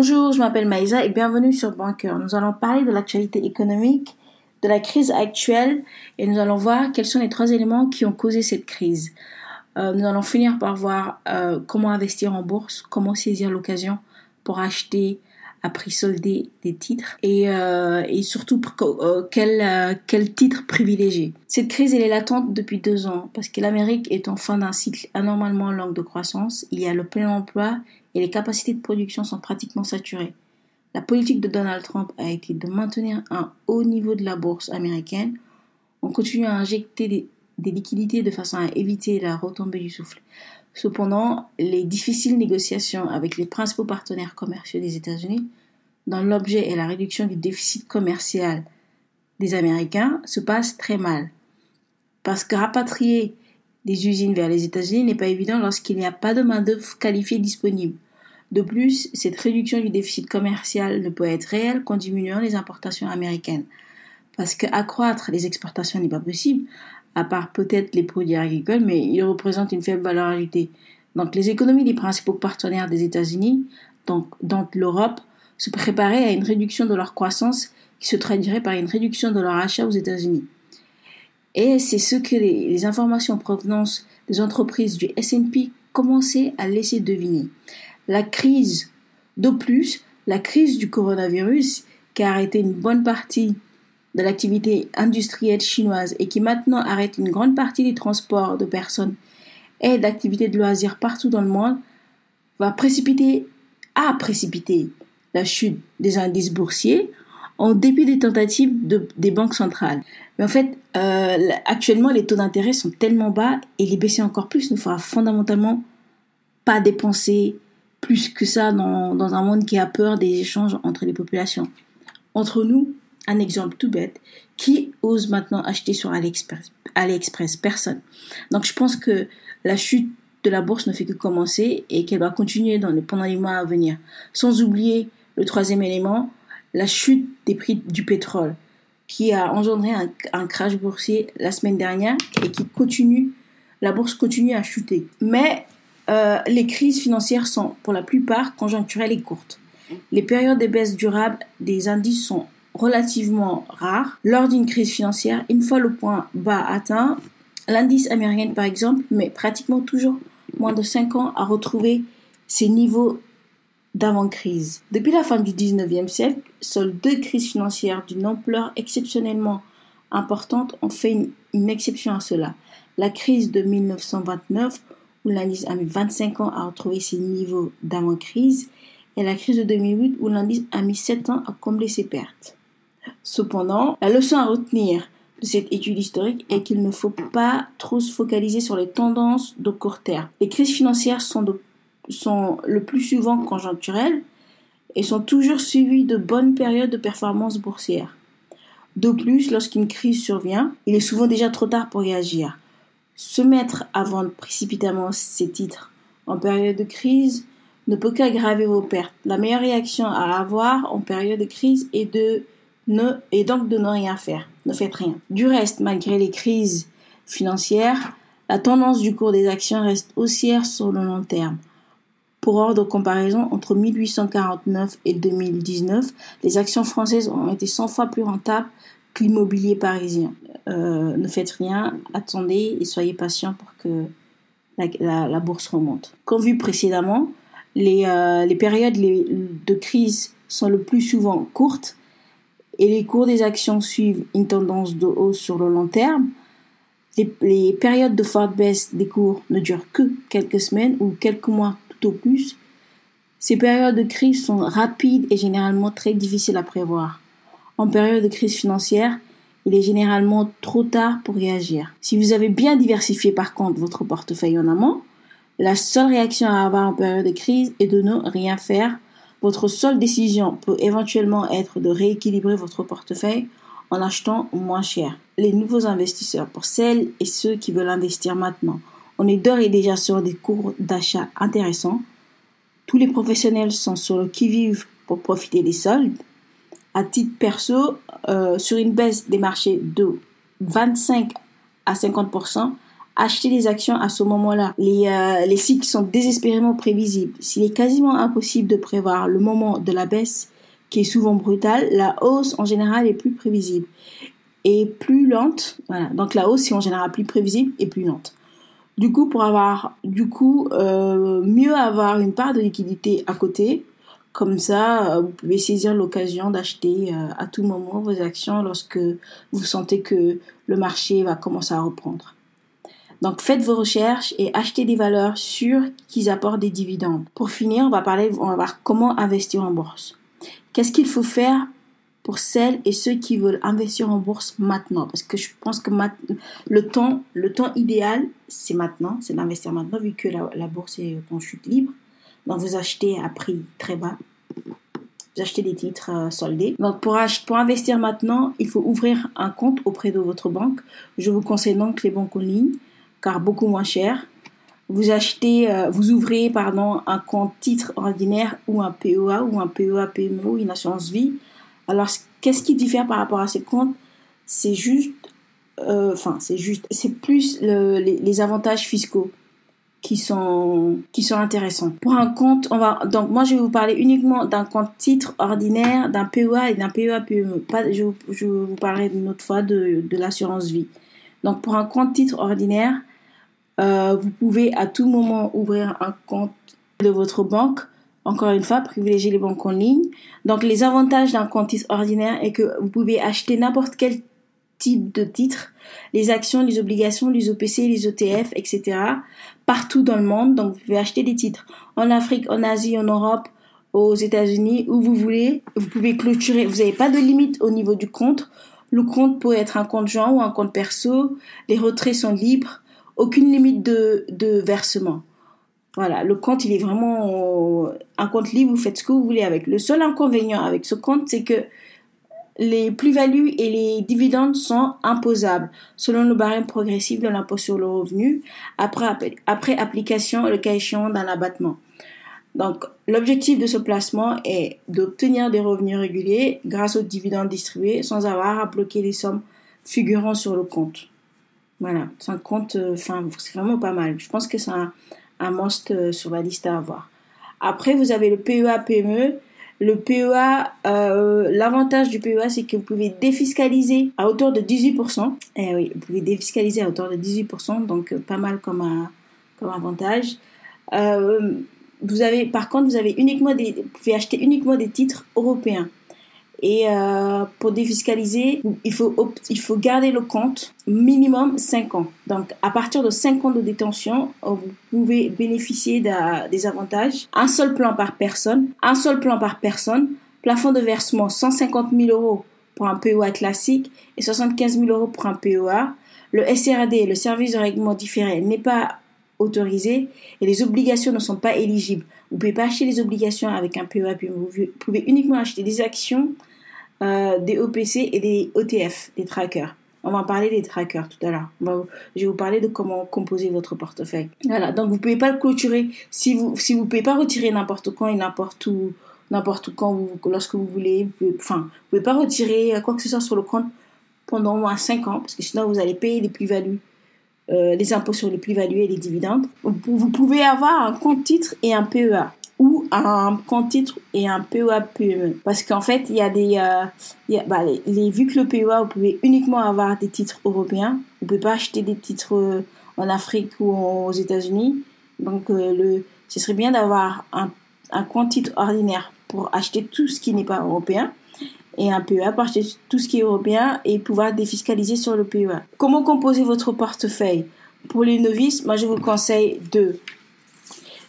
Bonjour, je m'appelle Maïsa et bienvenue sur Banker. Nous allons parler de l'actualité économique, de la crise actuelle et nous allons voir quels sont les trois éléments qui ont causé cette crise. Euh, nous allons finir par voir euh, comment investir en bourse, comment saisir l'occasion pour acheter à prix soldé des titres et, euh, et surtout quel, quel titre privilégier? Cette crise elle est latente depuis deux ans parce que l'Amérique est en fin d'un cycle anormalement long de croissance. Il y a le plein emploi et les capacités de production sont pratiquement saturées. La politique de Donald Trump a été de maintenir un haut niveau de la bourse américaine. On continue à injecter des, des liquidités de façon à éviter la retombée du souffle. Cependant, les difficiles négociations avec les principaux partenaires commerciaux des États-Unis, dont l'objet est la réduction du déficit commercial des Américains, se passent très mal. Parce que rapatrier des usines vers les États-Unis n'est pas évident lorsqu'il n'y a pas de main-d'œuvre qualifiée disponible. De plus, cette réduction du déficit commercial ne peut être réelle qu'en diminuant les importations américaines. Parce qu'accroître les exportations n'est pas possible, à part peut-être les produits agricoles, mais ils représentent une faible valeur ajoutée. Donc les économies des principaux partenaires des États-Unis, donc, l'Europe, se préparaient à une réduction de leur croissance qui se traduirait par une réduction de leur achat aux États-Unis. Et c'est ce que les, les informations en provenance des entreprises du S&P commençaient à laisser deviner. La crise, de plus, la crise du coronavirus qui a arrêté une bonne partie de l'activité industrielle chinoise et qui maintenant arrête une grande partie des transports de personnes et d'activités de loisirs partout dans le monde, va précipiter, a précipité la chute des indices boursiers en dépit des tentatives des banques centrales. Mais en fait, euh, actuellement, les taux d'intérêt sont tellement bas et les baisser encore plus ne fera fondamentalement pas dépenser plus que ça dans, dans un monde qui a peur des échanges entre les populations. Entre nous, un exemple tout bête, qui ose maintenant acheter sur AliExpress, AliExpress? Personne. Donc je pense que la chute de la bourse ne fait que commencer et qu'elle va continuer dans les, pendant les mois à venir. Sans oublier le troisième élément, la chute des prix du pétrole qui a engendré un, crash boursier la semaine dernière et qui continue, la bourse continue à chuter. Mais euh, les crises financières sont pour la plupart conjoncturelles et courtes. Les périodes de baisse durable des indices sont relativement rares. Lors d'une crise financière, une fois le point bas atteint, l'indice américain par exemple met pratiquement toujours moins de 5 ans à retrouver ses niveaux d'avant-crise. Depuis la fin du 19e siècle, seules deux crises financières d'une ampleur exceptionnellement importante ont fait une, exception à cela. La crise de 1929, où l'indice a mis 25 ans à retrouver ses niveaux d'avant-crise, et la crise de 2008, où l'indice a mis 7 ans à combler ses pertes. Cependant, la leçon à retenir de cette étude historique est qu'il ne faut pas trop se focaliser sur les tendances de court terme. Les crises financières sont le plus souvent conjoncturelles et sont toujours suivies de bonnes périodes de performance boursière. De plus, lorsqu'une crise survient, il est souvent déjà trop tard pour réagir. Se mettre à vendre précipitamment ses titres en période de crise ne peut qu'aggraver vos pertes. La meilleure réaction à avoir en période de crise est de ne, est donc de ne rien faire. Ne faites rien. Du reste, malgré les crises financières, la tendance du cours des actions reste haussière sur le long terme. Pour ordre de comparaison, entre 1849 et 2019, les actions françaises ont été 100 fois plus rentables que l'immobilier parisien. Euh, ne faites rien, attendez et soyez patient pour que la, bourse remonte. Comme vu précédemment, les, euh, les périodes de crise sont le plus souvent courtes et les cours des actions suivent une tendance de hausse sur le long terme. Les, périodes de forte baisse des cours ne durent que quelques semaines ou quelques mois au plus, ces périodes de crise sont rapides et généralement très difficiles à prévoir. En période de crise financière, il est généralement trop tard pour réagir. Si vous avez bien diversifié par contre votre portefeuille en amont, la seule réaction à avoir en période de crise est de ne rien faire. Votre seule décision peut éventuellement être de rééquilibrer votre portefeuille en achetant moins cher. Les nouveaux investisseurs, pour celles et ceux qui veulent investir maintenant, on est d'ores et déjà sur des cours d'achat intéressants. Tous les professionnels sont sur le qui-vive pour profiter des soldes. À titre perso, euh, sur une baisse des marchés de 25 à 50%, acheter des actions à ce moment-là. Les, euh, les cycles sont désespérément prévisibles. S'il est quasiment impossible de prévoir le moment de la baisse, qui est souvent brutale, la hausse en général est plus prévisible et plus lente. Voilà. Donc la hausse est en général plus prévisible et plus lente. Du coup, pour avoir, du coup, euh, mieux avoir une part de liquidité à côté. Comme ça, euh, vous pouvez saisir l'occasion d'acheter à tout moment vos actions lorsque vous sentez que le marché va commencer à reprendre. Donc faites vos recherches et achetez des valeurs sûres qui apportent des dividendes. Pour finir, on va parler, on va voir comment investir en bourse. Qu'est-ce qu'il faut faire pour celles et ceux qui veulent investir en bourse maintenant? Parce que je pense que le temps, le temps idéal, c'est maintenant, c'est d'investir maintenant vu que la, bourse est en chute libre. Donc vous achetez à prix très bas. Vous achetez des titres euh, soldés. Donc pour, pour investir maintenant, il faut ouvrir un compte auprès de votre banque. Je vous conseille donc les banques en ligne car beaucoup moins cher. Vous achetez, euh, vous ouvrez pardon un compte titre ordinaire ou un PEA ou un PEA PMO, une assurance vie. Alors qu'est-ce qui diffère par rapport à ces comptes? C'est juste, euh, enfin c'est juste, c'est plus les, avantages fiscaux qui sont qui sont intéressants. Pour un compte, on va donc moi je vais vous parler uniquement d'un compte titre ordinaire, d'un PEA et d'un PEA PME. Pas, je, je vous parlerai une autre fois de, de l'assurance vie. Donc pour un compte titre ordinaire, euh, vous pouvez à tout moment ouvrir un compte de votre banque. Encore une fois, privilégiez les banques en ligne. Donc, les avantages d'un compte ordinaire est que vous pouvez acheter n'importe quel type de titre, les actions, les obligations, les OPC, les ETF, etc. partout dans le monde. Donc, vous pouvez acheter des titres en Afrique, en Asie, en Europe, aux États-Unis, où vous voulez. Vous pouvez clôturer. Vous n'avez pas de limite au niveau du compte. Le compte peut être un compte joint ou un compte perso. Les retraits sont libres aucune limite de, versement. Voilà, le compte, il est vraiment un compte libre, vous faites ce que vous voulez avec. Le seul inconvénient avec ce compte, c'est que les plus-values et les dividendes sont imposables selon le barème progressif de l'impôt sur le revenu après, après application, le cas échéant d'un abattement. Donc, l'objectif de ce placement est d'obtenir des revenus réguliers grâce aux dividendes distribués sans avoir à bloquer les sommes figurant sur le compte. Voilà, un compte, euh, c'est vraiment pas mal. Je pense que c'est un, un must euh, sur la liste à avoir. Après, vous avez le PEA PME. Le PEA, euh, l'avantage du PEA, c'est que vous pouvez défiscaliser à hauteur de 18%. Eh oui, vous pouvez défiscaliser à hauteur de 18%, donc pas mal comme, un, comme avantage. vous avez, par contre, vous avez uniquement des, vous pouvez acheter uniquement des titres européens. Et euh, pour défiscaliser, il faut, il faut garder le compte minimum 5 ans. Donc, à partir de 5 ans de détention, euh, vous pouvez bénéficier des avantages. Un seul plan par personne, un seul plan par personne, plafond de versement 150 000 euros pour un PEA classique et 75 000 euros pour un PEA. Le SRD, le service de règlement différé, n'est pas autorisé et les obligations ne sont pas éligibles. Vous ne pouvez pas acheter les obligations avec un PEA, vous pouvez uniquement acheter des actions euh, des OPC et des OTF, des trackers. On va en parler des trackers tout à l'heure. je vais vous parler de comment composer votre portefeuille. Voilà, donc vous pouvez pas le clôturer si vous si vous pouvez pas retirer n'importe quand et n'importe où n'importe quand lorsque vous voulez. Vous enfin, vous pouvez pas retirer quoi que ce soit sur le compte pendant au moins 5 ans parce que sinon vous allez payer les plus-values, euh, les impôts sur les plus-values et les dividendes. Vous pouvez avoir un compte titre et un PEA ou un compte titre et un PEA PME. Parce qu'en fait, il y a des, euh, bah, les, vu que le PEA, vous pouvez uniquement avoir des titres européens. Vous pouvez pas acheter des titres euh, en Afrique ou aux États-Unis. Donc, le, ce serait bien d'avoir un, un compte titre ordinaire pour acheter tout ce qui n'est pas européen et un PEA acheter tout ce qui est européen et pouvoir défiscaliser sur le PEA. Comment composer votre portefeuille? Pour les novices, moi je vous conseille de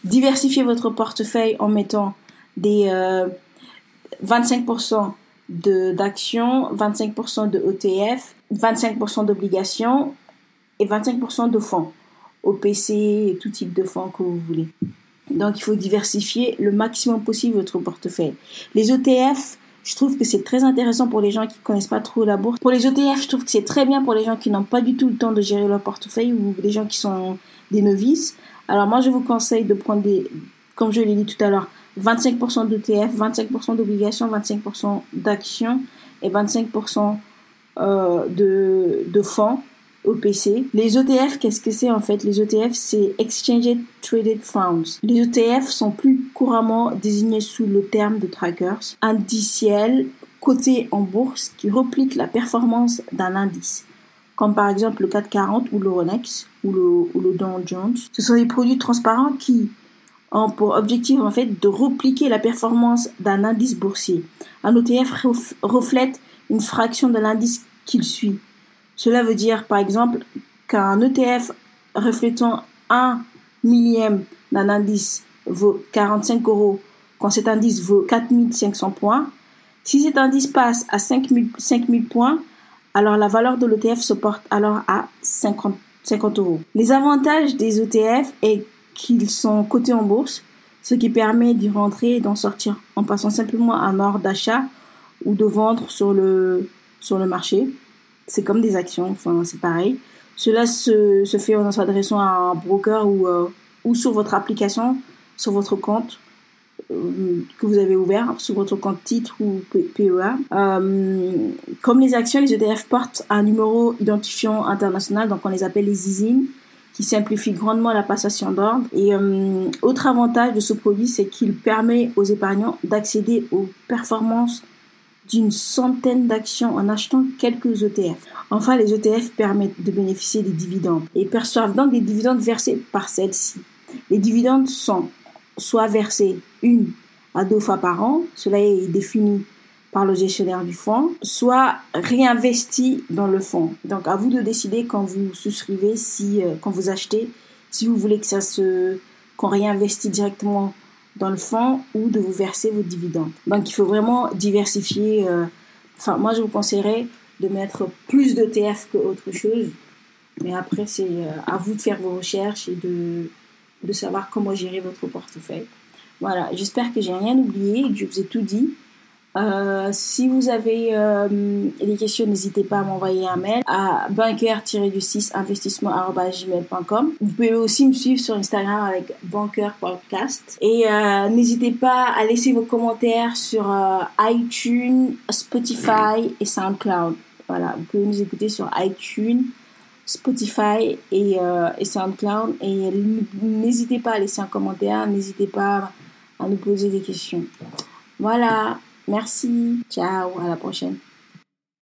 Diversifiez votre portefeuille en mettant des 25% euh, d'actions, 25% de ETF, 25% d'obligations et 25% de fonds, OPC et tout type de fonds que vous voulez. Donc il faut diversifier le maximum possible votre portefeuille. Les ETF, je trouve que c'est très intéressant pour les gens qui connaissent pas trop la bourse. Pour les ETF, je trouve que c'est très bien pour les gens qui n'ont pas du tout le temps de gérer leur portefeuille ou les gens qui sont des novices. Alors moi, je vous conseille de prendre des, comme je l'ai dit tout à l'heure, 25% d'ETF, 25% d'obligations, 25% d'actions et 25% euh, de, de fonds Les ETF, qu'est-ce que c'est en fait? Les ETF, c'est Exchange Traded Funds. Les ETF sont plus couramment désignés sous le terme de trackers indiciels cotés en bourse qui repliquent la performance d'un indice, comme par exemple le 440 ou le Ronex ou le, ou le Dow Jones. Ce sont des produits transparents qui ont pour objectif en fait de repliquer la performance d'un indice boursier. Un ETF reflète une fraction de l'indice qu'il suit. Cela veut dire par exemple qu'un ETF reflétant un millième d'un indice vaut 45 euros quand cet indice vaut 4500 points. Si cet indice passe à 5000, 5000 points, alors la valeur de l'ETF se porte alors à 50, 50 euros. Les avantages des ETF est qu'ils sont cotés en bourse, ce qui permet d'y rentrer et d'en sortir en passant simplement un ordre d'achat ou de vendre sur le, sur le marché. C'est comme des actions, enfin c'est pareil. Cela se, se fait en s'adressant à un broker ou, euh, ou sur votre application, sur votre compte euh, que vous avez ouvert sur votre compte titre ou PEA. Euh, comme les actions, les ETF portent un numéro identifiant international, donc on les appelle les ISIN qui simplifie grandement la passation d'ordre. Et autre avantage de ce produit, c'est qu'il permet aux épargnants d'accéder aux performances d'une centaine d'actions en achetant quelques ETF. Enfin, les ETF permettent de bénéficier des dividendes et perçoivent donc des dividendes versés par celles-ci. Les dividendes sont soit versés une à deux fois par an, cela est défini par le gestionnaire du fonds, soit réinvesti dans le fonds. Donc à vous de décider quand vous souscrivez, si euh, quand vous achetez, si vous voulez que ça se qu'on réinvestit directement dans le fonds ou de vous verser vos dividendes. Donc il faut vraiment diversifier. Euh, enfin moi je vous conseillerais de mettre plus de TF que autre chose, mais après c'est euh, à vous de faire vos recherches et de savoir comment gérer votre portefeuille. Voilà, j'espère que j'ai rien oublié que je vous ai tout dit. Euh, si vous avez euh, des questions, n'hésitez pas à m'envoyer un mail à banker-du6 investissement.gmail.com. Vous pouvez aussi me suivre sur Instagram avec Banker Podcast. Et euh, n'hésitez pas à laisser vos commentaires sur iTunes, Spotify et SoundCloud. Voilà, vous pouvez nous écouter sur iTunes, Spotify et, et SoundCloud. Et n'hésitez pas à laisser un commentaire, n'hésitez pas à nous poser des questions. Voilà. Merci. Ciao. À la prochaine.